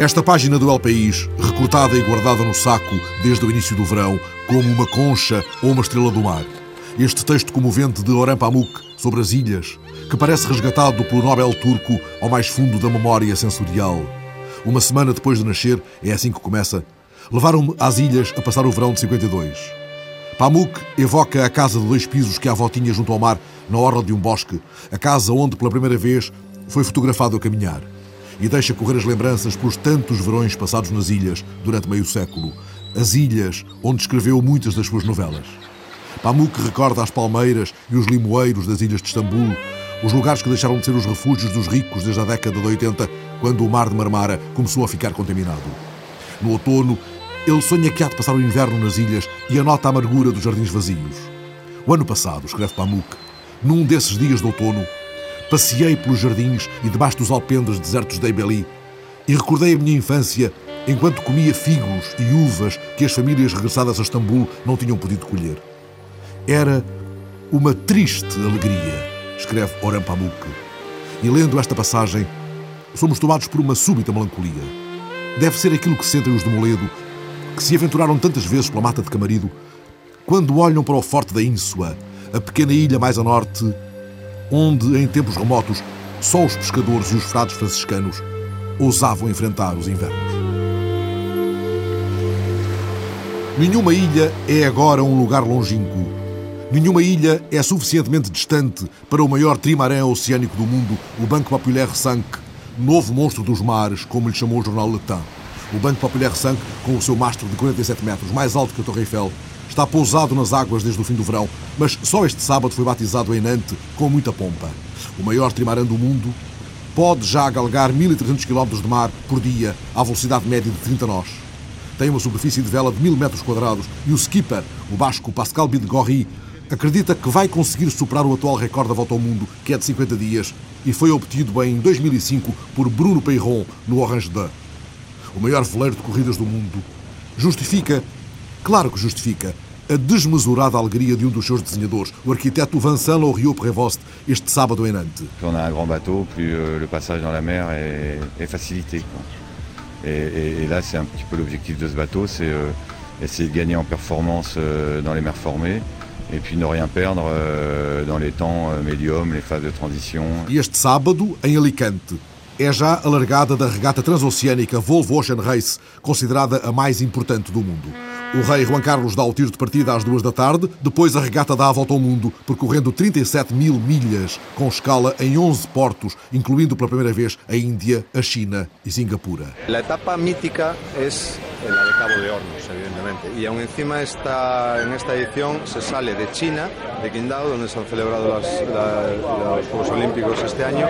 Esta página do El País, recortada e guardada no saco desde o início do verão, como uma concha ou uma estrela do mar. Este texto comovente de Orhan Pamuk sobre as ilhas, que parece resgatado pelo Nobel turco ao mais fundo da memória sensorial. Uma semana depois de nascer, é assim que começa, levaram-me às ilhas a passar o verão de 52. Pamuk evoca a casa de dois pisos que a avó tinha junto ao mar, na orla de um bosque, a casa onde pela primeira vez foi fotografado a caminhar e deixa correr as lembranças pelos tantos verões passados nas ilhas durante meio século. As ilhas onde escreveu muitas das suas novelas. Pamuk recorda as palmeiras e os limoeiros das ilhas de Istambul, os lugares que deixaram de ser os refúgios dos ricos desde a década de 80, quando o mar de Marmara começou a ficar contaminado. No outono, ele sonha que há de passar o inverno nas ilhas e anota a amargura dos jardins vazios. O ano passado, escreve Pamuk, num desses dias de outono, Passei pelos jardins e debaixo dos alpendres desertos de Eibeli e recordei a minha infância enquanto comia figos e uvas que as famílias regressadas a Istambul não tinham podido colher. Era uma triste alegria, escreve Orhan Pamuk. E lendo esta passagem, somos tomados por uma súbita melancolia. Deve ser aquilo que sentem os de Moledo, que se aventuraram tantas vezes pela mata de Camarido, quando olham para o forte da Ínsua, a pequena ilha mais a norte onde, em tempos remotos, só os pescadores e os frades franciscanos ousavam enfrentar os invernos. Nenhuma ilha é agora um lugar longínquo. Nenhuma ilha é suficientemente distante para o maior trimarã oceânico do mundo, o Banco Populaire 5, novo monstro dos mares, como lhe chamou o jornal Le Temps. O Banco Populaire 5, com o seu mastro de 47 metros, mais alto que a Torre Eiffel, Está pousado nas águas desde o fim do verão, mas só este sábado foi batizado em Nantes com muita pompa. O maior trimarã do mundo pode já galgar 1.300 km de mar por dia à velocidade média de 30 nós. Tem uma superfície de vela de 1.000 metros quadrados e o skipper, o basco Pascal Bidgorri, acredita que vai conseguir superar o atual recorde da volta ao mundo, que é de 50 dias, e foi obtido em 2005 por Bruno Peyron, no Orange 2. O maior veleiro de corridas do mundo justifica Claro que justifica a desmesurada alegria de um dos seus desenhadores, o arquiteto Vincent Loriot Prévost, este sábado em Nantes. On a un grand bateau, plus euh, le passage dans la mer est, facilité. Et, et, là, c'est un petit peu l'objectif de ce bateau, c'est euh, essayer de gagner en performance euh, dans les mers formées et puis ne rien perdre euh, dans les temps euh, médiums, les phases de transition. Este sábado, em Alicante, é já a largada da regata transoceânica Volvo Ocean Race, considerada a mais importante do mundo. O rei Juan Carlos dá o tiro de partida às duas da tarde, depois a regata dá a volta ao mundo, percorrendo 37 mil milhas, com escala em 11 portos, incluindo pela primeira vez a Índia, a China e Singapura. A etapa mítica é a de Cabo de Hornos, evidentemente, e aún encima esta, en esta edición se sale de China, de Qingdao, donde se han celebrado las, la, los Juegos Olímpicos este año,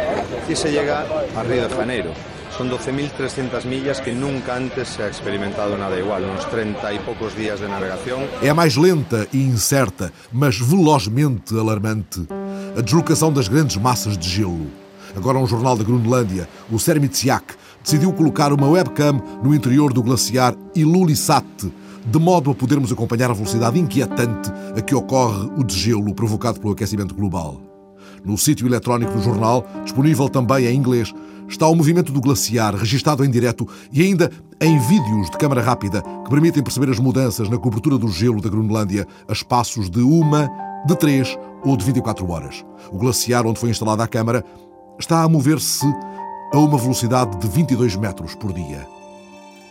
y se llega a Río de Janeiro. Son 12.300 millas que nunca antes se ha experimentado nada igual, uns 30 e poucos dias de navegação. É a mais lenta e incerta, mas velozmente alarmante. A deslocação das grandes massas de gelo. Agora um jornal da Groenlândia, o Sermitsiak, decidiu colocar uma webcam no interior do glaciar Ilulissat, de modo a podermos acompanhar a velocidade inquietante a que ocorre o degelo provocado pelo aquecimento global. No sítio eletrónico do jornal, disponível também em inglês, está o movimento do glaciar, registado em direto e ainda em vídeos de câmara rápida que permitem perceber as mudanças na cobertura do gelo da Groenlândia a espaços de uma, de três ou de 24 horas. O glaciar onde foi instalada a câmara está a mover-se a uma velocidade de 22 metros por dia.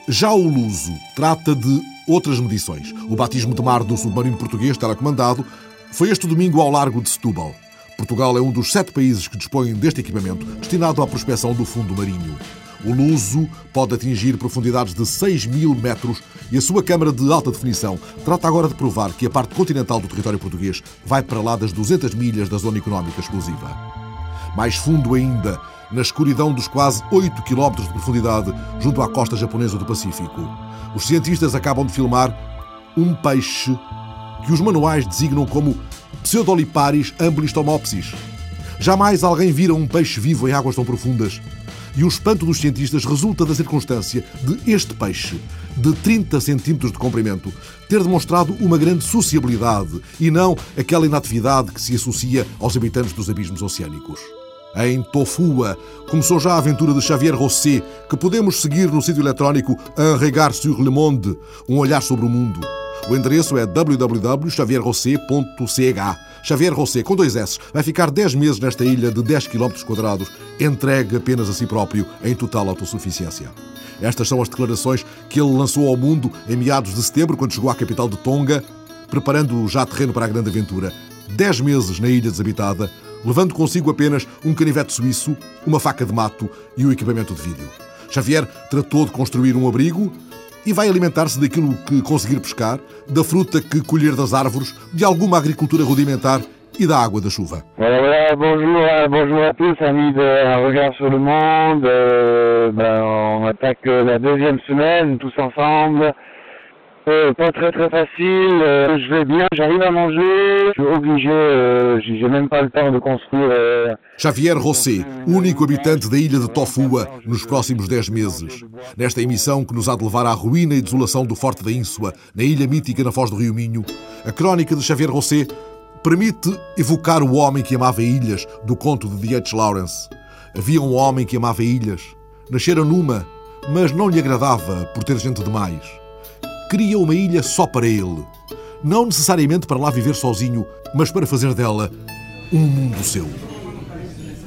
Já o Luso trata de outras medições. O batismo de mar do submarino português telecomandado foi este domingo ao largo de Setúbal. Portugal é um dos sete países que dispõem deste equipamento destinado à prospecção do fundo marinho. O Luso pode atingir profundidades de 6 mil metros e a sua câmara de alta definição trata agora de provar que a parte continental do território português vai para lá das 200 milhas da zona económica exclusiva. Mais fundo ainda, na escuridão dos quase 8 quilómetros de profundidade junto à costa japonesa do Pacífico, os cientistas acabam de filmar um peixe que os manuais designam como Pseudoliparis ambulistomopsis. Jamais alguém vira um peixe vivo em águas tão profundas. E o espanto dos cientistas resulta da circunstância de este peixe, de 30 centímetros de comprimento, ter demonstrado uma grande sociabilidade e não aquela inatividade que se associa aos habitantes dos abismos oceânicos. Em Tofua, começou já a aventura de Xavier Rosset, que podemos seguir no sítio eletrónico Un Regard sur le Monde, um olhar sobre o mundo. O endereço é www.xavierrosset.ch. Xavier Rosset, com dois S, vai ficar 10 meses nesta ilha de 10 km quadrados, entregue apenas a si próprio, em total autossuficiência. Estas são as declarações que ele lançou ao mundo em meados de setembro, quando chegou à capital de Tonga, preparando já terreno para a grande aventura. 10 meses na ilha desabitada, levando consigo apenas um canivete suíço, uma faca de mato e o equipamento de vídeo. Xavier tratou de construir um abrigo e vai alimentar-se daquilo que conseguir pescar, da fruta que colher das árvores, de alguma agricultura rudimentar e da água da chuva. Bonjour, euh, bonjour à tous, amis de Un Regard sur le Monde. Euh, ben, on attaque la deuxième semaine, tous ensemble. Euh, pas très très facile, euh, je vais bien, j'arrive à manger, je suis obligé, euh, j'ai même pas le temps de construire. euh, Xavier Rosset, único habitante da ilha de Tofua nos próximos 10 meses. Nesta emissão que nos há de levar à ruína e desolação do Forte da Ínsua, na ilha mítica na foz do Rio Minho, a crónica de Xavier Rosset permite evocar o homem que amava ilhas do conto de D.H. Lawrence. Havia um homem que amava ilhas. Nascera numa, mas não lhe agradava por ter gente demais. Queria uma ilha só para ele. Não necessariamente para lá viver sozinho, mas para fazer dela um mundo seu.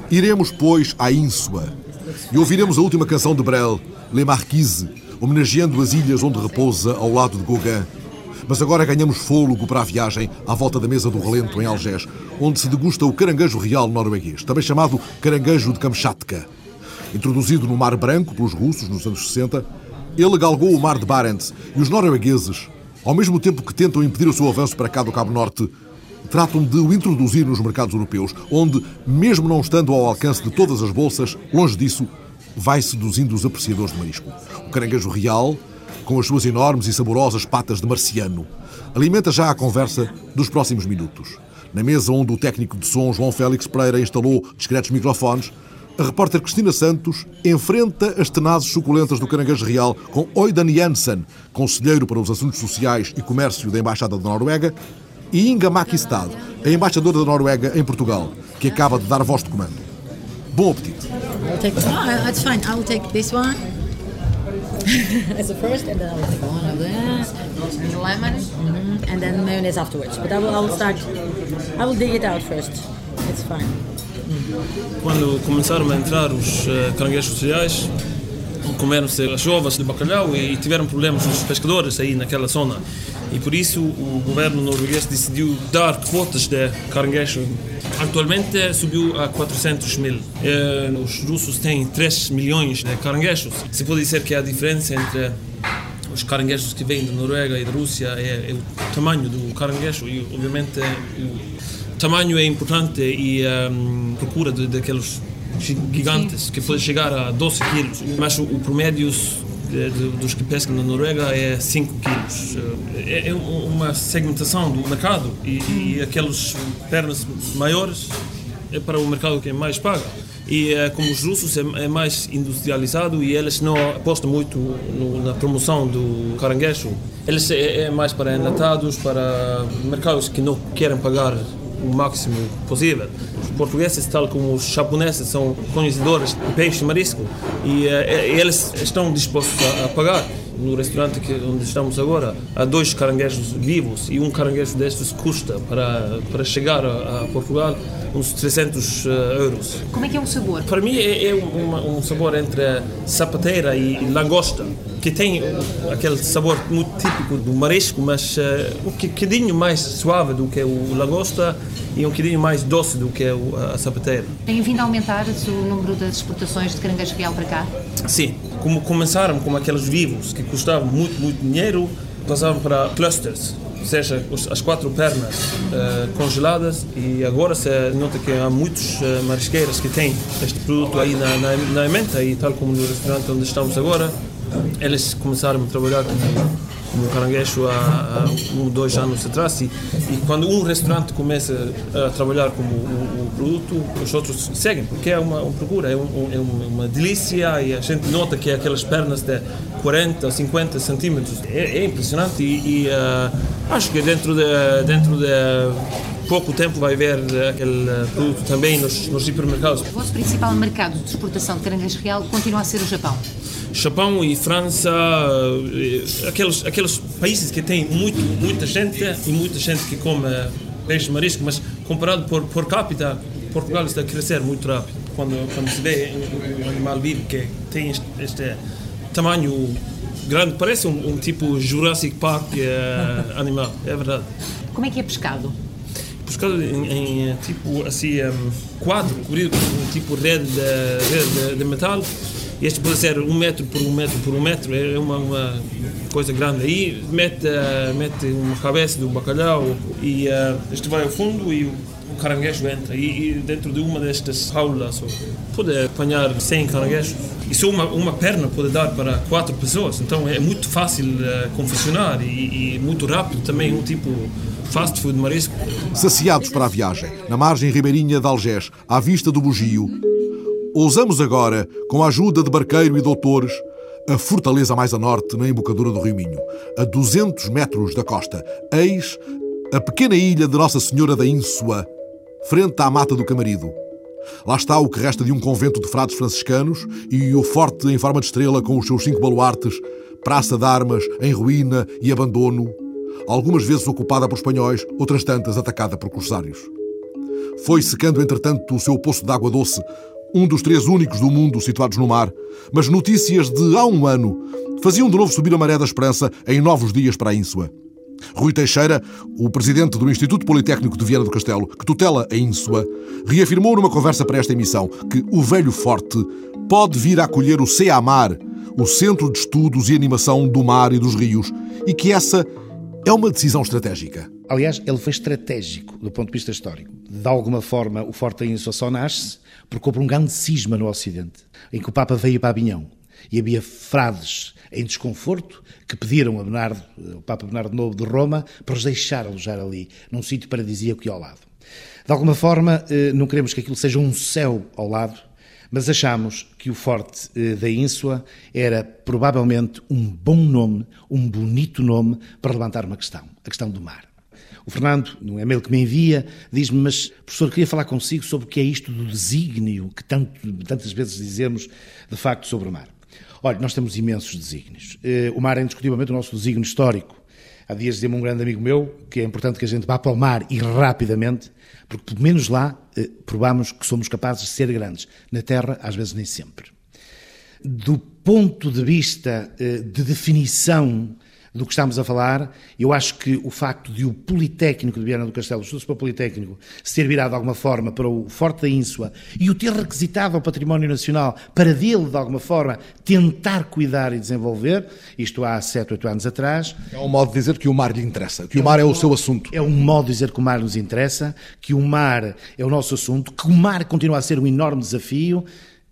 Iremos, pois, à Ínsua e ouviremos a última canção de Brel, Les Marquises, homenageando as ilhas onde repousa ao lado de Gauguin. Mas agora ganhamos fôlego para a viagem à volta da mesa do relento em Algés, onde se degusta o caranguejo real norueguês, também chamado caranguejo de Kamchatka. Introduzido no Mar Branco pelos russos nos anos 60, ele galgou o Mar de Barents e os noruegueses, ao mesmo tempo que tentam impedir o seu avanço para cá do Cabo Norte, tratam de o introduzir nos mercados europeus, onde, mesmo não estando ao alcance de todas as bolsas, longe disso, vai seduzindo os apreciadores de marisco. O caranguejo real, com as suas enormes e saborosas patas de marciano, alimenta já a conversa dos próximos minutos. Na mesa onde o técnico de som João Félix Pereira instalou discretos microfones, a repórter Cristina Santos enfrenta as tenazes suculentas do caranguejo real com Oidan Jansen, conselheiro para os assuntos sociais e comércio da Embaixada da Noruega, e Inga Makistad, a embaixadora da Noruega em Portugal, que acaba de dar voz de comando. Bom apetite! I'll take. Oh, that's fine. I will take this one as the first, and then I will take one of this, And lemon. Mhm, and then mayonnaise afterwards. But I will. I will start. I will dig it out first. It's fine. Quando começaram a entrar os eh, caranguejos sociais, comeram-se as ovas de bacalhau e tiveram problemas os pescadores aí naquela zona. E por isso o governo norueguês decidiu dar quotas de caranguejo. Atualmente eh, subiu a 400 mil. Eh, Os russos têm 3 milhões de caranguejos. Se pode dizer que a diferença entre os caranguejos que vêm da Noruega e da Rússia é, é o tamanho do caranguejo e obviamente o tamanho é importante e a procura de, daqueles gi- gigantes que pode chegar a 12 quilos mas o, o promédio dos que pescam na Noruega é 5 quilos. É, é um- uma segmentação do mercado e, e aqueles pernas maiores é para o mercado que mais paga. E eh, como os russos é, é mais industrializado e eles não apostam muito no- na promoção do caranguejo, eles é, é mais para enlatados, para mercados que não querem pagar o máximo possível. Os portugueses, tal como os japoneses, são conhecedores de peixe e marisco e eh, eh, eles estão dispostos a, a pagar. No restaurante que, onde estamos agora, há dois caranguejos vivos e um caranguejo destes custa para, para chegar a, a Portugal uns 300 eh, euros. Como é que é o sabor? Para mim é, é um, um sabor entre sapateira e, e langosta, que tem aquele sabor muito típico do marisco, mas eh, um bocadinho mais suave do que o langosta e um bocadinho mais doce do que o- a sapateira. Tem vindo a aumentar o número das exportações de caranguejo real para cá? Sim, como começaram com aqueles vivos que custavam muito, muito dinheiro, passaram para clusters, ou seja, as quatro pernas eh, congeladas e agora se nota que há muitos eh, marisqueiros que têm este produto aí na, na, na emenda e tal como no restaurante onde estamos agora, eles começaram a trabalhar como como caranguejo há, há um, dois anos atrás e, e quando um restaurante começa a trabalhar como o, o produto, os outros seguem, porque é uma, uma procura, é, um, um- é uma, delícia e a gente nota que aquelas pernas de 40 ou 50 centímetros é, é impressionante e, e, ah, acho que dentro de, dentro de pouco tempo vai ver aquele produto também nos, nos supermercados. O vosso principal mercado de exportação de caranguejo real continua a ser o Japão. Japão e França, eh, aqueles, aqueles países que têm muito, muita gente e muita gente que come peixe marisco, mas comparado por, por capita, Portugal está a crescer muito rápido. Quando, quando se vê um animal vivo que tem este, este tamanho grande, parece um, um tipo Jurassic Park uh, animal, é verdade. Como é que é pescado? Pescado em, em tipo assim, um, quadro, cobrido com um tipo rede de, rede de metal este pode ser um metro por um metro por um metro, é uma, uma coisa grande. Aí mete, uh, mete uma cabeça do bacalhau e uh, este vai ao fundo e o caranguejo entra. E, e dentro de uma destas jaulas pode apanhar 100 caranguejos. E só uma, uma perna pode dar para quatro pessoas. Então é muito fácil uh, confeccionar e, e muito rápido também. Um tipo fast food marisco. Saciados para a viagem, na margem ribeirinha de Algés, à vista do bugio, Ousamos agora, com a ajuda de barqueiro e doutores, a fortaleza mais a norte, na embocadura do Rio Minho, a 200 metros da costa. Eis a pequena ilha de Nossa Senhora da Ínsua, frente à Mata do Camarido. Lá está o que resta de um convento de frades franciscanos e o forte em forma de estrela com os seus cinco baluartes, praça de armas em ruína e abandono, algumas vezes ocupada por espanhóis, outras tantas atacada por corsários. Foi secando, entretanto, o seu poço de água doce, um dos três únicos do mundo situados no mar, mas notícias de há um ano faziam de novo subir a maré da esperança em novos dias para a Ínsua. Rui Teixeira, o presidente do Instituto Politécnico de Viana do Castelo, que tutela a Ínsua, reafirmou numa conversa para esta emissão que o velho forte pode vir a acolher o CEAMAR, o Centro de Estudos e Animação do Mar e dos Rios, e que essa é uma decisão estratégica. Aliás, ele foi estratégico do ponto de vista histórico. De alguma forma, o Forte da Ínsua só nasce porque houve um grande cisma no Ocidente, em que o Papa veio para Avinhão e havia frades em desconforto que pediram a Bernardo, o Papa Bernardo Novo de Roma para os deixar alojar ali, num sítio paradisíaco e ao lado. De alguma forma, eh, não queremos que aquilo seja um céu ao lado, mas achamos que o Forte eh, da Ínsua era provavelmente um bom nome, um bonito nome para levantar uma questão, a questão do mar. O Fernando, no e-mail que me envia, diz-me, mas professor, queria falar consigo sobre o que é isto do desígnio que tanto, tantas vezes dizemos, de facto, sobre o mar. Olha, nós temos imensos desígnios. Eh, o mar é indiscutivelmente o nosso desígnio histórico. Há dias dizia-me um grande amigo meu que é importante que a gente vá para o mar e rapidamente, porque pelo menos lá eh, provamos que somos capazes de ser grandes. Na Terra, às vezes nem sempre. Do ponto de vista eh, de definição do que estamos a falar, eu acho que o facto de o Politécnico de Viana do Castelo, o Estudo Superior Politécnico, se ter virado de alguma forma para o Forte da Ínsua e o ter requisitado ao Património Nacional para dele, de alguma forma, tentar cuidar e desenvolver, isto há sete, oito anos atrás. É um modo de dizer que o mar lhe interessa, que é o mar um é o seu assunto. É um modo de dizer que o mar nos interessa, que o mar é o nosso assunto, que o mar continua a ser um enorme desafio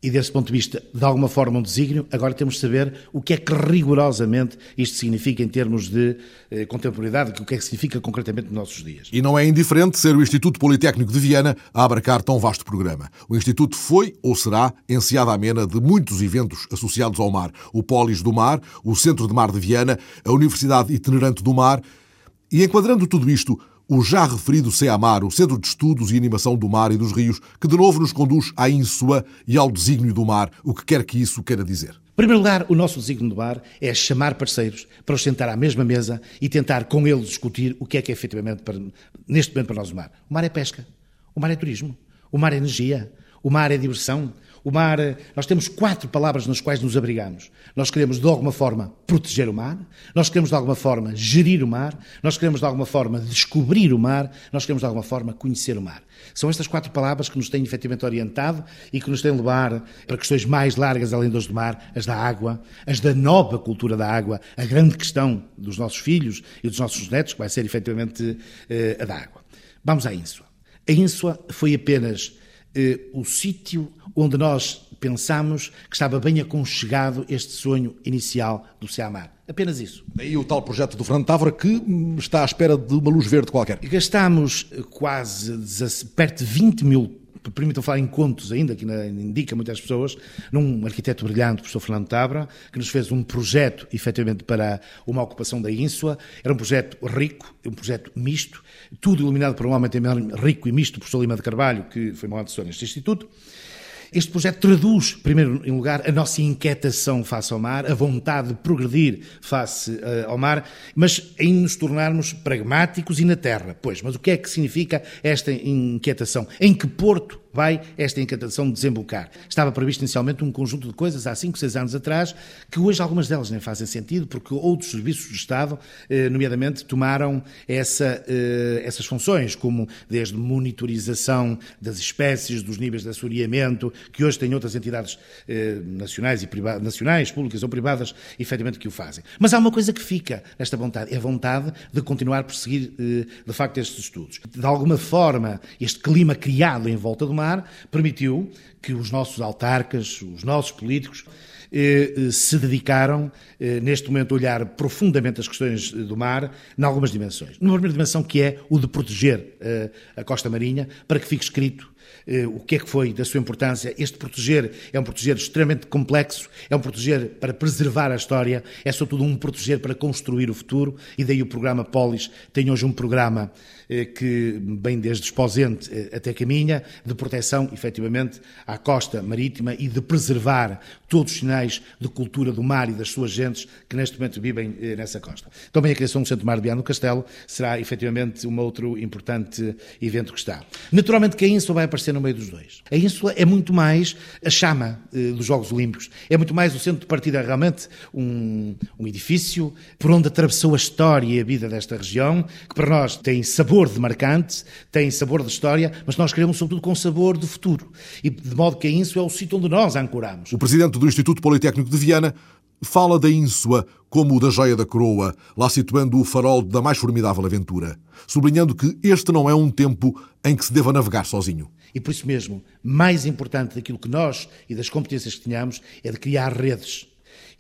e desse ponto de vista, de alguma forma, um desígnio, agora temos de saber o que é que rigorosamente isto significa em termos de eh, contemporaneidade, o que é que significa concretamente nos nossos dias. E não é indiferente ser o Instituto Politécnico de Viena a abarcar tão vasto programa. O Instituto foi, ou será, enseada amena de muitos eventos associados ao mar. O Polis do Mar, o Centro de Mar de Viena, a Universidade Itinerante do Mar. E enquadrando tudo isto, o já referido CEAMAR, o Centro de Estudos e Animação do Mar e dos Rios, que de novo nos conduz à INSUA e ao desígnio do mar, o que quer que isso queira dizer. Em primeiro lugar, o nosso desígnio do mar é chamar parceiros para os sentar à mesma mesa e tentar com eles discutir o que é que é efetivamente, para, neste momento, para nós o mar. O mar é pesca, o mar é turismo, o mar é energia, o mar é diversão, o mar, nós temos quatro palavras nas quais nos abrigamos. Nós queremos, de alguma forma, proteger o mar, nós queremos, de alguma forma, gerir o mar, nós queremos, de alguma forma, descobrir o mar, nós queremos, de alguma forma, conhecer o mar. São estas quatro palavras que nos têm efetivamente orientado e que nos têm levar para questões mais largas além das do mar, as da água, as da nova cultura da água, a grande questão dos nossos filhos e dos nossos netos, que vai ser efetivamente eh, a da água. Vamos à Ínsua. A Ínsua foi apenas eh, o sítio onde nós pensamos que estava bem aconchegado este sonho inicial do Seamar. Apenas isso. Daí o tal projeto do Fernando Távora que está à espera de uma luz verde qualquer. Gastámos quase perto de 20 mil permitam falar em contos ainda, que indica muitas pessoas, num arquiteto brilhante, o professor Fernando Tabra, que nos fez um projeto, efetivamente, para uma ocupação da Ínsula. Era um projeto rico, um projeto misto, tudo iluminado por um homem também rico e misto, o professor Lima de Carvalho, que foi meu assessor neste Instituto. Este projeto traduz, primeiro em lugar, a nossa inquietação face ao mar, a vontade de progredir face uh, ao mar, mas em nos tornarmos pragmáticos e na terra. Pois, mas o que é que significa esta inquietação? Em que porto vai esta encantação desembocar. Estava previsto inicialmente um conjunto de coisas há 5, 6 anos atrás, que hoje algumas delas nem fazem sentido, porque outros serviços do Estado, eh, nomeadamente, tomaram essa, eh, essas funções, como desde monitorização das espécies, dos níveis de assoreamento, que hoje têm outras entidades eh, nacionais, e nacionais, públicas ou privadas, efetivamente, que o fazem. Mas há uma coisa que fica nesta vontade, é a vontade de continuar a perseguir, de facto, estes estudos. De alguma forma, este clima criado em volta do mar permitiu que os nossos autarcas, os nossos políticos, eh, eh, se dedicaram, eh, neste momento, a olhar profundamente as questões do mar, em algumas dimensões. Numa primeira dimensão, que é o de proteger a costa marinha, para que fique escrito o que é que foi da sua importância. Este proteger é um proteger extremamente complexo, é um proteger para preservar a história, é sobretudo um proteger para construir o futuro, e daí o programa Polis tem hoje um programa que bem desde Esposente eh, até Caminha, de proteção, efetivamente, à costa marítima e de preservar todos os sinais de cultura do mar e das suas gentes que neste momento vivem eh, nessa costa. Também a criação do Centro Mar de Biano do Castelo será, efetivamente, um outro importante evento que está. Naturalmente que a Ínsula vai aparecer no meio dos dois. A Ínsula é muito mais a chama dos Jogos Olímpicos, é muito mais o centro de partida, realmente, um, um edifício por onde atravessou a história e a vida desta região, que para nós tem sabor sabor de marcante, tem sabor de história, mas nós queremos sobretudo com sabor de futuro. E de modo que a Ínsua é o sítio onde nós ancoramos. O presidente do Instituto Politécnico de Viana fala da Ínsua como da joia da coroa, lá situando o farol da mais formidável aventura, sublinhando que este não é um tempo em que se deva navegar sozinho. E por isso mesmo, mais importante daquilo que nós e das competências que tenhamos é de criar redes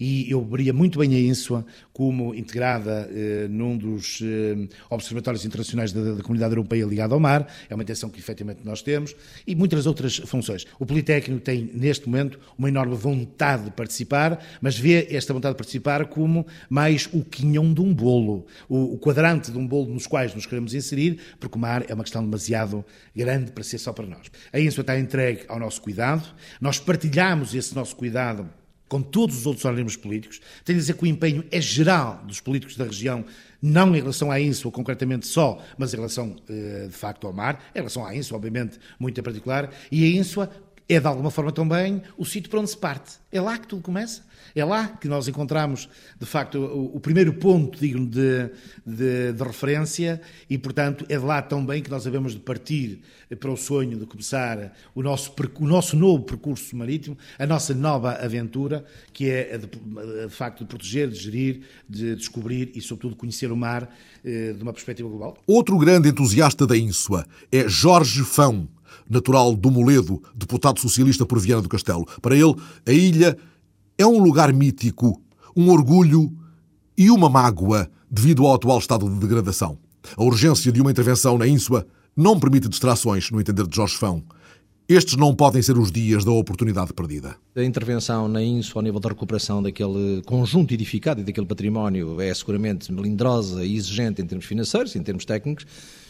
e eu veria muito bem a INSUA como integrada eh, num dos eh, observatórios internacionais da, da, Comunidade Europeia ligada ao mar, é uma intenção que efetivamente nós temos, e muitas outras funções. O Politécnico tem, neste momento, uma enorme vontade de participar, mas vê esta vontade de participar como mais o quinhão de um bolo, o, o quadrante de um bolo nos quais nos queremos inserir, porque o mar é uma questão demasiado grande para ser só para nós. A INSUA está entregue ao nosso cuidado, nós partilhamos esse nosso cuidado com todos os outros organismos políticos. Tenho a dizer que o empenho é geral dos políticos da região, não em relação à INSO concretamente só, mas em relação, eh, de facto, ao mar, em relação à INSO, obviamente, muito em particular, e a INSO é, de alguma forma, também o sítio para onde se parte. É lá que tudo começa. É lá que nós encontramos, de facto, o, o primeiro ponto digno de, de, de, referência e, portanto, é de lá também que nós devemos de partir para o sonho de começar o nosso, o nosso novo percurso marítimo, a nossa nova aventura, que é, de, de facto, de proteger, de gerir, de descobrir e, sobretudo, conhecer o mar eh, de uma perspectiva global. Outro grande entusiasta da Ínsua é Jorge Fão, natural do Moledo, deputado socialista por Viana do Castelo. Para ele, a ilha é um lugar mítico, um orgulho e uma mágoa devido ao atual estado de degradação. A urgência de uma intervenção na Ínsua não permite distrações, no entender de Jorge Fão. Estes não podem ser os dias da oportunidade perdida. A intervenção na INSO ao nível da recuperação daquele conjunto edificado e daquele património é seguramente melindrosa e exigente em termos financeiros, em termos técnicos,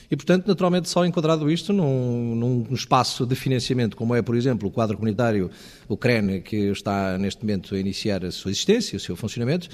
e, portanto, naturalmente, só enquadrado isto num, num espaço de financiamento, como é, por exemplo, o quadro comunitário, o CREN, que está neste momento a iniciar a sua existência, o seu funcionamento,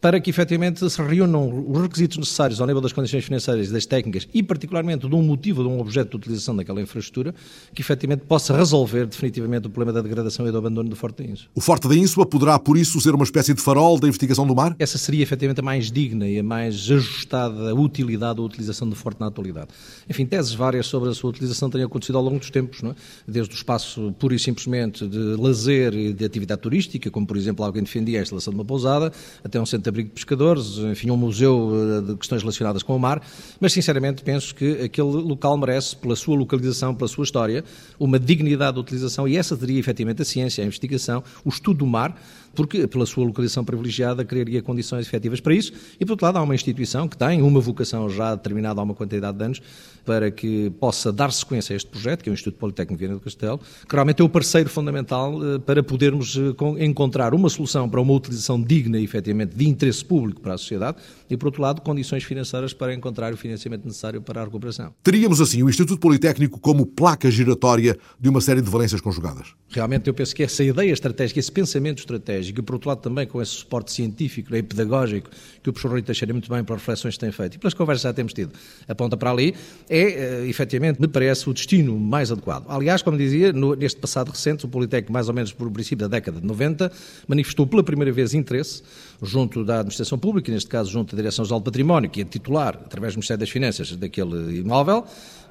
para que efetivamente se reúnam os requisitos necessários ao nível das condições financeiras e das técnicas e particularmente de um motivo, de um objeto de utilização daquela infraestrutura, que efetivamente possa resolver definitivamente o problema da degradação e do abandono do Forte da Ínsua. O Forte da Ínsua poderá, por isso, ser uma espécie de farol da investigação do mar? Essa seria efetivamente a mais digna e a mais ajustada utilidade ou utilização do Forte na atualidade. Enfim, teses várias sobre a sua utilização têm acontecido ao longo dos tempos, não é? desde o espaço pura e simplesmente de lazer e de atividade turística, como por exemplo alguém defendia a instalação de uma pousada, até um centro abrigo de pescadores, enfim, um museu eh, de questões relacionadas com o mar, mas sinceramente penso que aquele local merece, pela sua localização, pela sua história, uma dignidade de utilização e essa teria efetivamente a ciência, a investigação, o estudo do mar, porque pela sua localização privilegiada criaria condições efetivas para isso. E por outro lado, há uma instituição que tem uma vocação já determinada há uma quantidade de anos para que possa dar sequência a este projeto, que é o Instituto Politécnico de Viana do Castelo, que realmente é o parceiro fundamental eh, para podermos eh, encontrar uma solução para uma utilização digna e efetivamente de interesse público para a sociedade e, por outro lado, condições financeiras para encontrar o financiamento necessário para a recuperação. Teríamos assim o Instituto Politécnico como placa giratória de uma série de valências conjugadas. Realmente eu penso que essa ideia estratégica, esse pensamento estratégico e, por outro lado, também com esse suporte científico e pedagógico que o professor Rui Teixeira muito bem pelas reflexões que tem feito e pelas conversas que já temos tido, aponta para ali, é, eh, efetivamente, me parece o destino mais adequado. Aliás, como dizia, no, neste passado recente, o Politécnico, mais ou menos por princípio da década de 90, manifestou pela primeira vez interesse junto da Administração Pública, neste caso junto da Direção-Geral do Património, que é titular, através do Ministério das Finanças, daquele imóvel,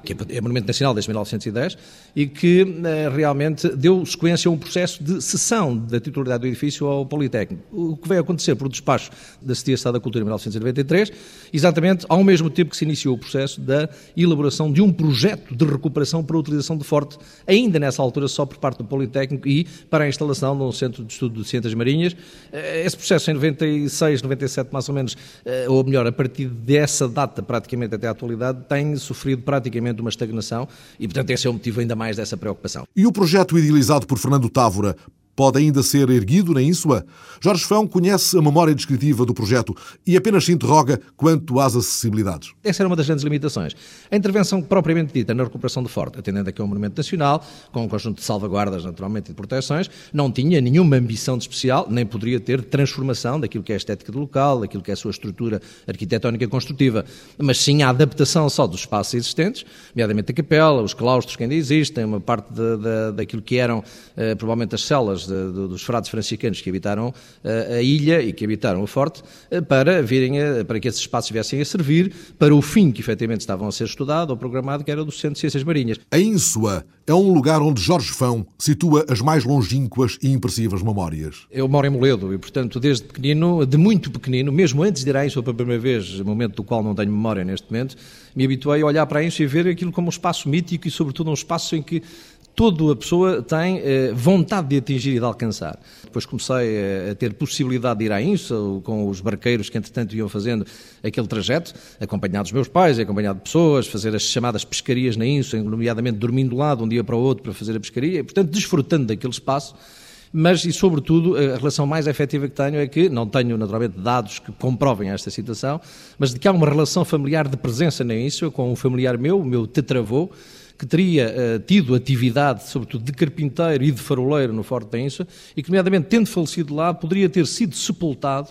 que é Monumento Nacional desde 1910, e que eh, realmente deu sequência a um processo de cessão da titularidade do edifício ao Politécnico. O que veio acontecer por despacho da Secretaria de Estado da Cultura em 1993, exatamente ao mesmo tempo que se iniciou o processo da elaboração de um projeto de recuperação para a utilização de forte, ainda nessa altura só por parte do Politécnico e para a instalação de um centro de estudo de ciências marinhas. Eh, esse processo em 96, 97 mais ou menos, eh, ou melhor, a partir dessa data praticamente até à atualidade, tem sofrido praticamente uma estagnação e, portanto, esse é o motivo ainda mais dessa preocupação. E o projeto idealizado por Fernando Távora pode ainda ser erguido na Ínsula? Jorge Fão conhece a memória descritiva do projeto e apenas se interroga quanto às acessibilidades. Essa era uma das grandes limitações. A intervenção propriamente dita na recuperação do Forte, atendendo a um monumento nacional, com um conjunto de salvaguardas, naturalmente, e de proteções, não tinha nenhuma ambição de especial, nem poderia ter transformação daquilo que é a estética do local, daquilo que é a sua estrutura arquitetónica construtiva, mas sim a adaptação só dos espaços existentes, nomeadamente a capela, os claustros que ainda existem, uma parte de, de, daquilo que eram, eh, provavelmente, as celas de, de, dos frades franciscanos que habitaram a, eh, a ilha e que habitaram o forte, eh, para, virem a, para que esses espaços viessem a servir para o fim que efetivamente estavam a ser estudado ou programado, que era o do Centro de Ciências Marinhas. A Ínsua é um lugar onde Jorge Fão situa as mais longínquas e impressivas memórias. Eu moro em Moledo e, portanto, desde pequenino, de muito pequenino, mesmo antes de ir à Ínsua pela primeira vez, momento do qual não tenho memória neste momento, me habituei a olhar para a Ínsua e ver aquilo como um espaço mítico e, sobretudo, um espaço em que toda a pessoa tem eh, vontade de atingir e de alcançar. Depois comecei a, a ter possibilidade de ir à INSA com os barqueiros que entretanto iam fazendo aquele trajeto, acompanhado dos meus pais, acompanhado de pessoas, fazer as chamadas pescarias na INSA, nomeadamente dormindo lá de um dia para o outro para fazer a pescaria, e, portanto desfrutando daquele espaço mas e sobretudo a relação mais efetiva que tenho é que, não tenho naturalmente dados que comprovem esta situação, mas de que há uma relação familiar de presença na INSA com um familiar meu, o meu tetravô, que teria uh, tido atividade, sobretudo de carpinteiro e de faroleiro no Forte da Insa, e que, nomeadamente, tendo falecido lá, poderia ter sido sepultado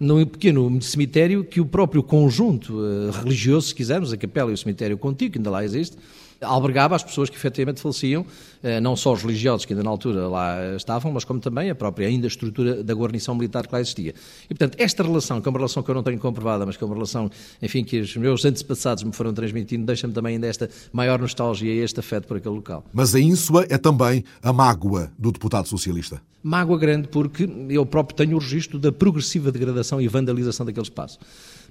num pequeno cemitério que o próprio conjunto uh, religioso, se quisermos, a capela e o cemitério contíguo, que ainda lá existe, albergava as pessoas que efetivamente faleciam, eh, não só os religiosos que ainda na altura lá estavam, mas como também a própria ainda estrutura da guarnição militar que lá existia. E, portanto, esta relação, que é uma relação que eu não tenho comprovada, mas que é uma relação, enfim, que os meus antepassados me foram transmitindo, deixa-me também ainda esta maior nostalgia e este afeto por aquele local. Mas a ínsua é também a mágoa do deputado socialista. Mágoa grande porque eu próprio tenho o registro da progressiva degradação e vandalização daquele espaço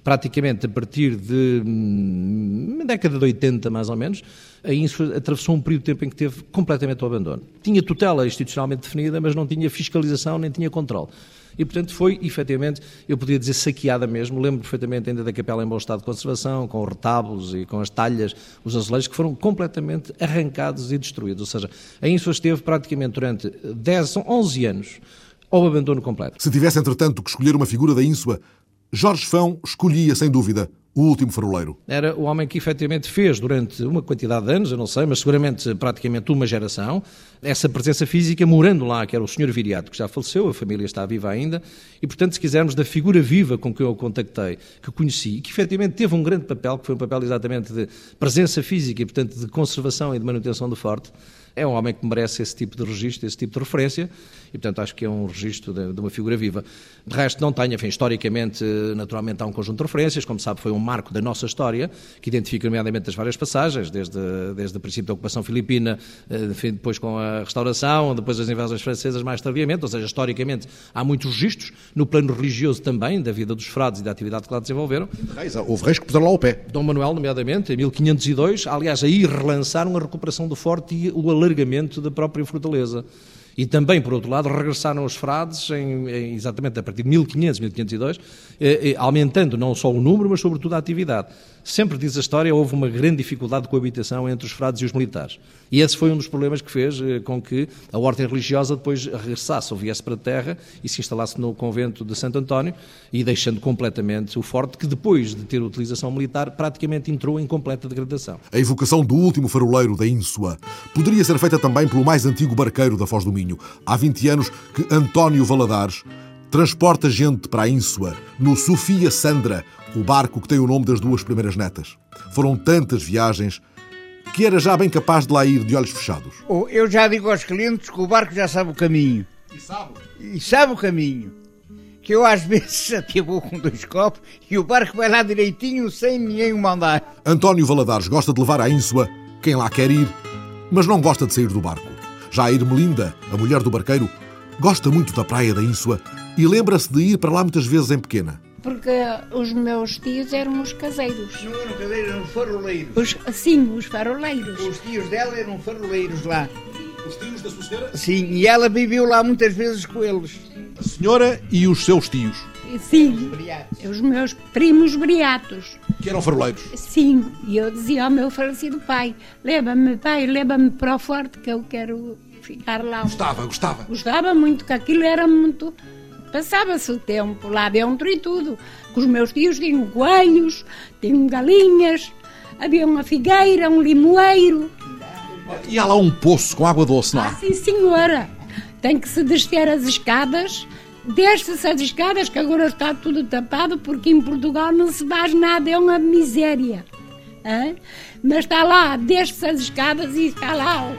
praticamente a partir de hum, década de 80, mais ou menos, a INSO atravessou um período de tempo em que teve completamente o abandono. Tinha tutela institucionalmente definida, mas não tinha fiscalização nem tinha controle. E, portanto, foi, efetivamente, eu poderia dizer saqueada mesmo. Lembro perfeitamente ainda da capela em bom estado de conservação, com os retábulos e com as talhas, os azulejos, que foram completamente arrancados e destruídos. Ou seja, a INSO esteve praticamente durante 10, 11 anos ao abandono completo. Se tivesse, entretanto, que escolher uma figura da INSUA Jorge Fão escolhia, sem dúvida, o último faroleiro. Era o homem que efetivamente fez durante uma quantidade de anos, eu não sei, mas seguramente praticamente uma geração, essa presença física morando lá, que era o Sr. Viriato, que já faleceu, a família está viva ainda, e portanto, se quisermos, da figura viva com que eu o contactei, que conheci, e que efetivamente teve um grande papel, que foi um papel exatamente de presença física e, portanto, de conservação e de manutenção do forte, é um homem que merece esse tipo de registro, esse tipo de referência, e portanto acho que é um registro de, de uma figura viva. De resto, não tenho, enfim, historicamente, naturalmente há um conjunto de referências, como sabe, foi um marco da nossa história, que identifica nomeadamente as várias passagens, desde, desde o princípio da ocupação filipina, eh, enfim, depois com a restauração, depois as invasões francesas mais tardiamente, ou seja, historicamente há muitos registros, no plano religioso também, da vida dos frades e da atividade que lá desenvolveram. Reis, houve reis que puseram lá o pé. Dom Manuel, nomeadamente, em 1502, aliás, aí relançaram a recuperação do forte e o alargamento da própria fortaleza. E também, por outro lado, regressaram os frades em, em, exatamente a partir de 1500, 1502, eh, eh, aumentando não só o número, mas sobretudo a atividade. Sempre diz a história, houve uma grande dificuldade de coabitação entre os frades e os militares. E esse foi um dos problemas que fez eh, com que a ordem religiosa depois regressasse ou viesse para a terra e se instalasse no convento de Santo António e deixando completamente o forte, que depois de ter utilização militar praticamente entrou em completa degradação. A evocação do último faroleiro da Ínsua poderia ser feita também pelo mais antigo barqueiro da Foz do Minho, Há 20 anos que António Valadares transporta gente para a Ínsua no Sofia Sandra, o barco que tem o nome das duas primeiras netas. Foram tantas viagens que era já bem capaz de lá ir de olhos fechados. Oh, eu já digo aos clientes que o barco já sabe o caminho. E sabe? E sabe o caminho. Que eu às vezes até vou com dois copos e o barco vai lá direitinho sem ninguém o mandar. António Valadares gosta de levar à Ínsua quem lá quer ir, mas não gosta de sair do barco. Já a Irmelinda, a mulher do barqueiro, gosta muito da praia da Ínsua e lembra-se de ir para lá muitas vezes em pequena. Porque os meus tios eram os caseiros. Não eram caseiros, eram faroleiros. Os, sim, os faroleiros. Os tios dela eram faroleiros lá. Os tios da sua senhora? Sim, e ela viveu lá muitas vezes com eles. A senhora e os seus tios? Sim, os meus primos briatos. Que eram faroleiros? Sim, e eu dizia ao meu falecido pai: leva-me, pai, leva-me para o forte que eu quero ficar lá. Gostava, gostava. Gostava muito, que aquilo era muito. Passava-se o tempo lá dentro e tudo. Com os meus tios tinham coelhos, tinham galinhas, havia uma figueira, um limoeiro. E há lá um poço com água doce, não há? Ah, sim, senhora. Tem que se descer as escadas Desce-se as escadas, que agora está tudo tapado, porque em Portugal não se faz nada, é uma miséria. Hein? Mas está lá, desce-se as escadas e está lá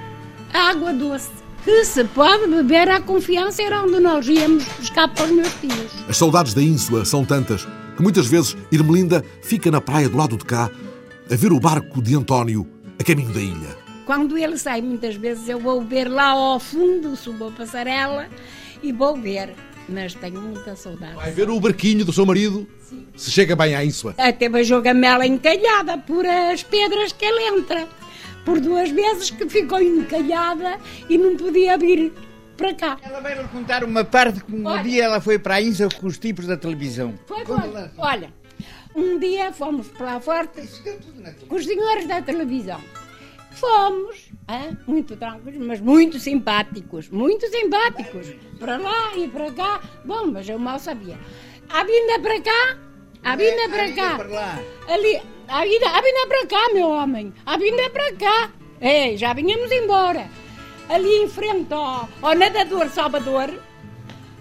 água doce. Que se pode beber à confiança, era onde nós íamos buscar para os meus tios. As saudades da Ínsula são tantas que muitas vezes Irmelinda fica na praia do lado de cá a ver o barco de António a caminho da ilha. Quando ele sai, muitas vezes eu vou ver lá ao fundo, subo a passarela e vou ver mas tenho muita saudade. Vai ver o barquinho do seu marido Sim. se chega bem à Ínsula. Até vejo a gamela encalhada por as pedras que ele entra. Por duas vezes que ficou encalhada e não podia vir para cá. Ela vai-lhe contar uma parte que um olha, dia ela foi para a Ínsula com os tipos da televisão. Foi, olha, olha, um dia fomos para lá forte com os senhores da televisão. Fomos, hein? muito tranquilos, mas muito simpáticos, muito simpáticos. Para lá e para cá. Bom, mas eu mal sabia. A vinda para cá, a vinda para cá. Ali, a vinda, a vinda para cá, meu homem. A vinda para cá. É, já vinhamos embora. Ali em frente ao, ao nadador Salvador,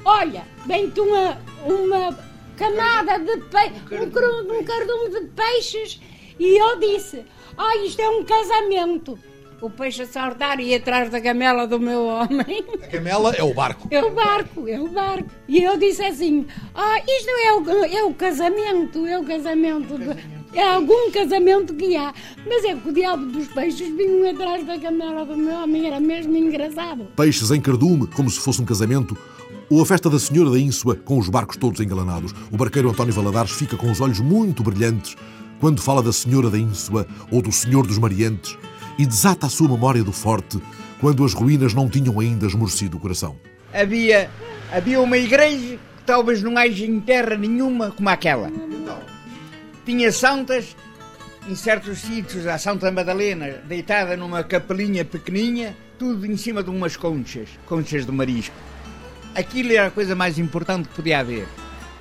olha, vem-te uma, uma camada de peixes, um, um cardume de peixes, e eu disse, ah, isto é um casamento. O peixe a saltar e atrás da gamela do meu homem. A gamela é o barco. É o barco, é o barco. E eu disse assim: Ah, isto é o, é o casamento, é o casamento. É algum casamento que há. Mas é que o diabo dos peixes vinham atrás da gamela do meu homem, era mesmo engraçado. Peixes em cardume, como se fosse um casamento. Ou a festa da Senhora da Ínsua, com os barcos todos engalanados. O barqueiro António Valadares fica com os olhos muito brilhantes quando fala da Senhora da Ínsua ou do Senhor dos Mariantes e desata a sua memória do forte quando as ruínas não tinham ainda esmorecido o coração. Havia, havia uma igreja que talvez não haja em terra nenhuma como aquela. Tinha santas em certos sítios, a Santa Madalena, deitada numa capelinha pequeninha, tudo em cima de umas conchas, conchas de marisco. Aquilo era a coisa mais importante que podia haver.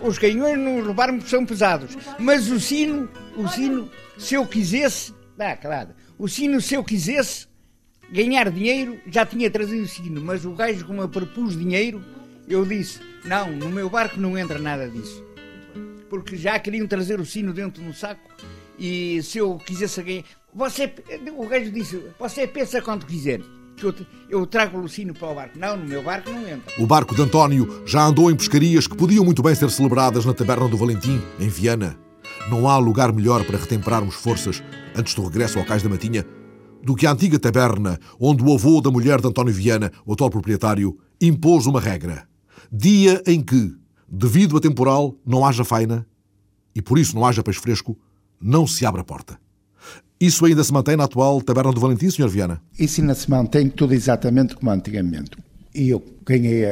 Os canhões não levaram porque são pesados. Mas o sino, o sino, se eu quisesse, dá, claro, o sino, se eu quisesse ganhar dinheiro, já tinha trazido o sino. Mas o gajo, como eu propus dinheiro, eu disse: não, no meu barco não entra nada disso. Porque já queriam trazer o sino dentro do saco e se eu quisesse ganhar. Você, o gajo disse: você pensa quanto quiser que eu, eu trago o Lucino para o barco. Não, no meu barco não entra. O barco de António já andou em pescarias que podiam muito bem ser celebradas na Taberna do Valentim, em Viana. Não há lugar melhor para retemperarmos forças antes do regresso ao Cais da Matinha do que a antiga taberna onde o avô da mulher de António Viana, o atual proprietário, impôs uma regra. Dia em que, devido a temporal, não haja faina e por isso não haja peixe fresco, não se abre a porta. Isso ainda se mantém na atual Taberna do Valentim, Sr. Viana? Isso ainda se mantém tudo exatamente como antigamente. E eu ganhei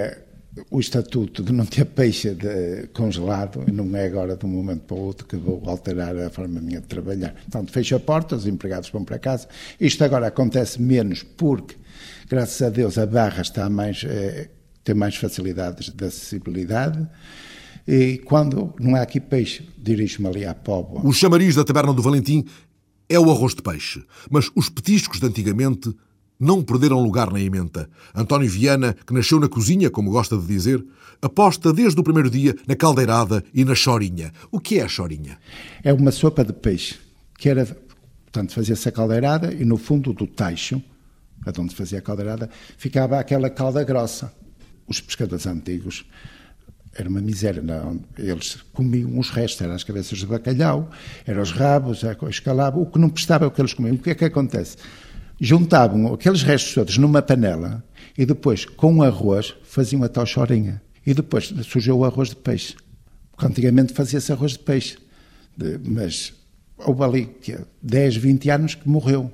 o estatuto de não ter peixe de, congelado, e não é agora de um momento para o outro que vou alterar a forma minha de trabalhar. Portanto, fecho a porta, os empregados vão para casa. Isto agora acontece menos porque, graças a Deus, a barra está mais, é, tem mais facilidades de acessibilidade. E quando não há aqui peixe, dirijo-me ali à Póvoa. O chamariz da Taberna do Valentim é o arroz de peixe, mas os petiscos de antigamente não perderam lugar na emenda. António Viana, que nasceu na cozinha, como gosta de dizer, aposta desde o primeiro dia na caldeirada e na chorinha. O que é a chorinha? É uma sopa de peixe, que era, portanto, fazia-se a caldeirada e no fundo do tacho, onde fazia a caldeirada, ficava aquela calda grossa. Os pescadores antigos era uma miséria. Não? Eles comiam os restos, eram as cabeças de bacalhau, eram os rabos, o escalabo, o que não prestava é o que eles comiam. O que é que acontece? juntavam aqueles restos todos numa panela e depois, com arroz, faziam a tal chorinha. E depois surgiu o arroz de peixe. Porque antigamente fazia-se arroz de peixe. De, mas houve ali que 10, 20 anos que morreu.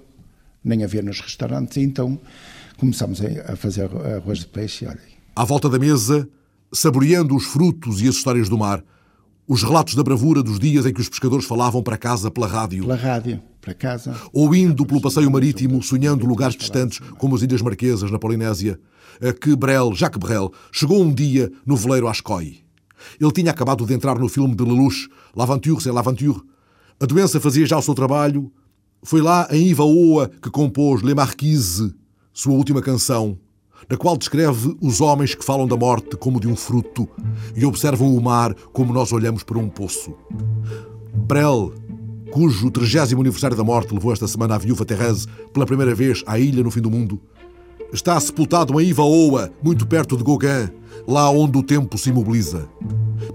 Nem havia nos restaurantes. E então começamos a fazer arroz de peixe. Olha. À volta da mesa, saboreando os frutos e as histórias do mar, os relatos da bravura dos dias em que os pescadores falavam para casa pela rádio. Pela rádio, para casa. Ou indo pelo passeio marítimo, sonhando lugares distantes, como as Ilhas Marquesas, na Polinésia, a que Brel, Jacques Brel, chegou um dia no veleiro Ascoi. Ele tinha acabado de entrar no filme de Lelouch, L'Aventure, c'est l'Aventure. A doença fazia já o seu trabalho. Foi lá em Ivaoa que compôs Le Marquise, sua última canção, na qual descreve os homens que falam da morte como de um fruto e observam o mar como nós olhamos para um poço. Brel, cujo 30 aniversário da morte levou esta semana a viúva Thérèse pela primeira vez à ilha no fim do mundo, está sepultado em Ivaoa, muito perto de Gauguin, lá onde o tempo se imobiliza.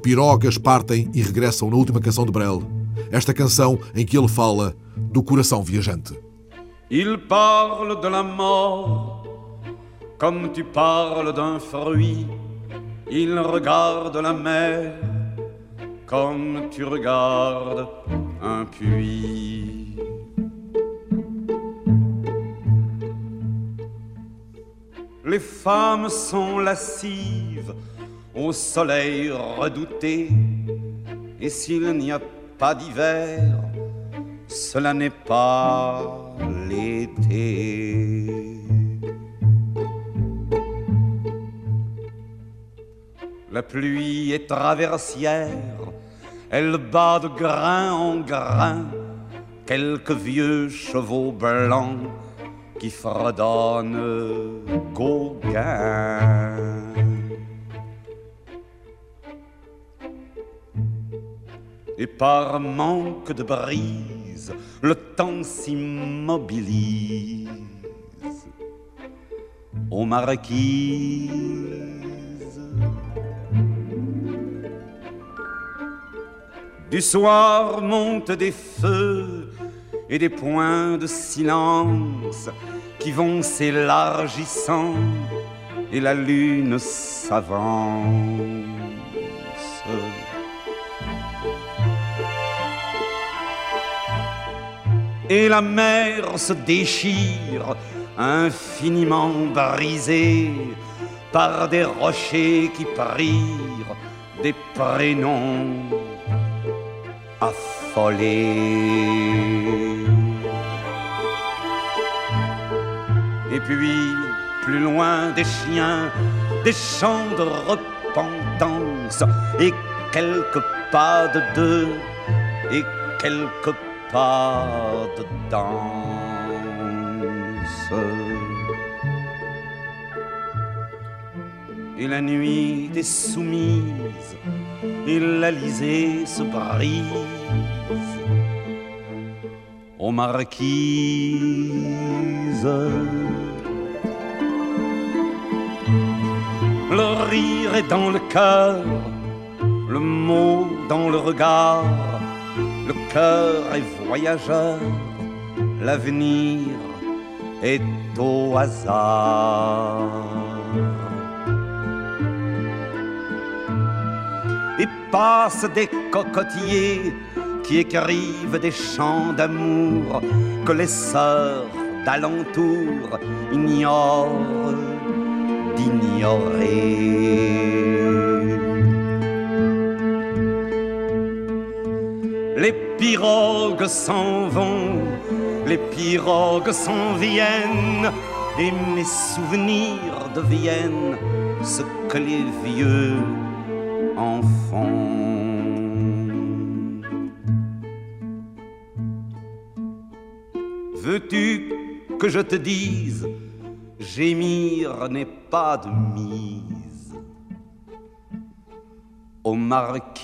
Pirogas partem e regressam na última canção de Brel, esta canção em que ele fala do coração viajante. Il parle de la mort comme tu parles d'un fruit. Il regarde la mer comme tu regardes un puits. Les femmes sont lascives au soleil redouté, et s'il n'y a pas d'hiver, cela n'est pas l'été. La pluie est traversière, elle bat de grain en grain quelques vieux chevaux blancs qui fredonnent Gauguin. Et par manque de brise, le temps s'immobilise. Aux marquises Du soir montent des feux et des points de silence qui vont s'élargissant et la lune s'avance. Et la mer se déchire, infiniment brisée par des rochers qui prirent des prénoms affolé. Et puis, plus loin des chiens, des chants de repentance, et quelques pas de deux, et quelques pas de danse. Et la nuit est soumise et l'Alizé se brise aux. Le rire est dans le cœur, le mot dans le regard, le cœur est voyageur, l'avenir est au hasard. et passent des cocotiers qui écrivent des chants d'amour que les sœurs d'alentour ignorent d'ignorer. Les pirogues s'en vont, les pirogues s'en viennent, et mes souvenirs deviennent ce que les vieux en font. Veux-tu que je te dise, gémir n'est pas de mise. Aux marquises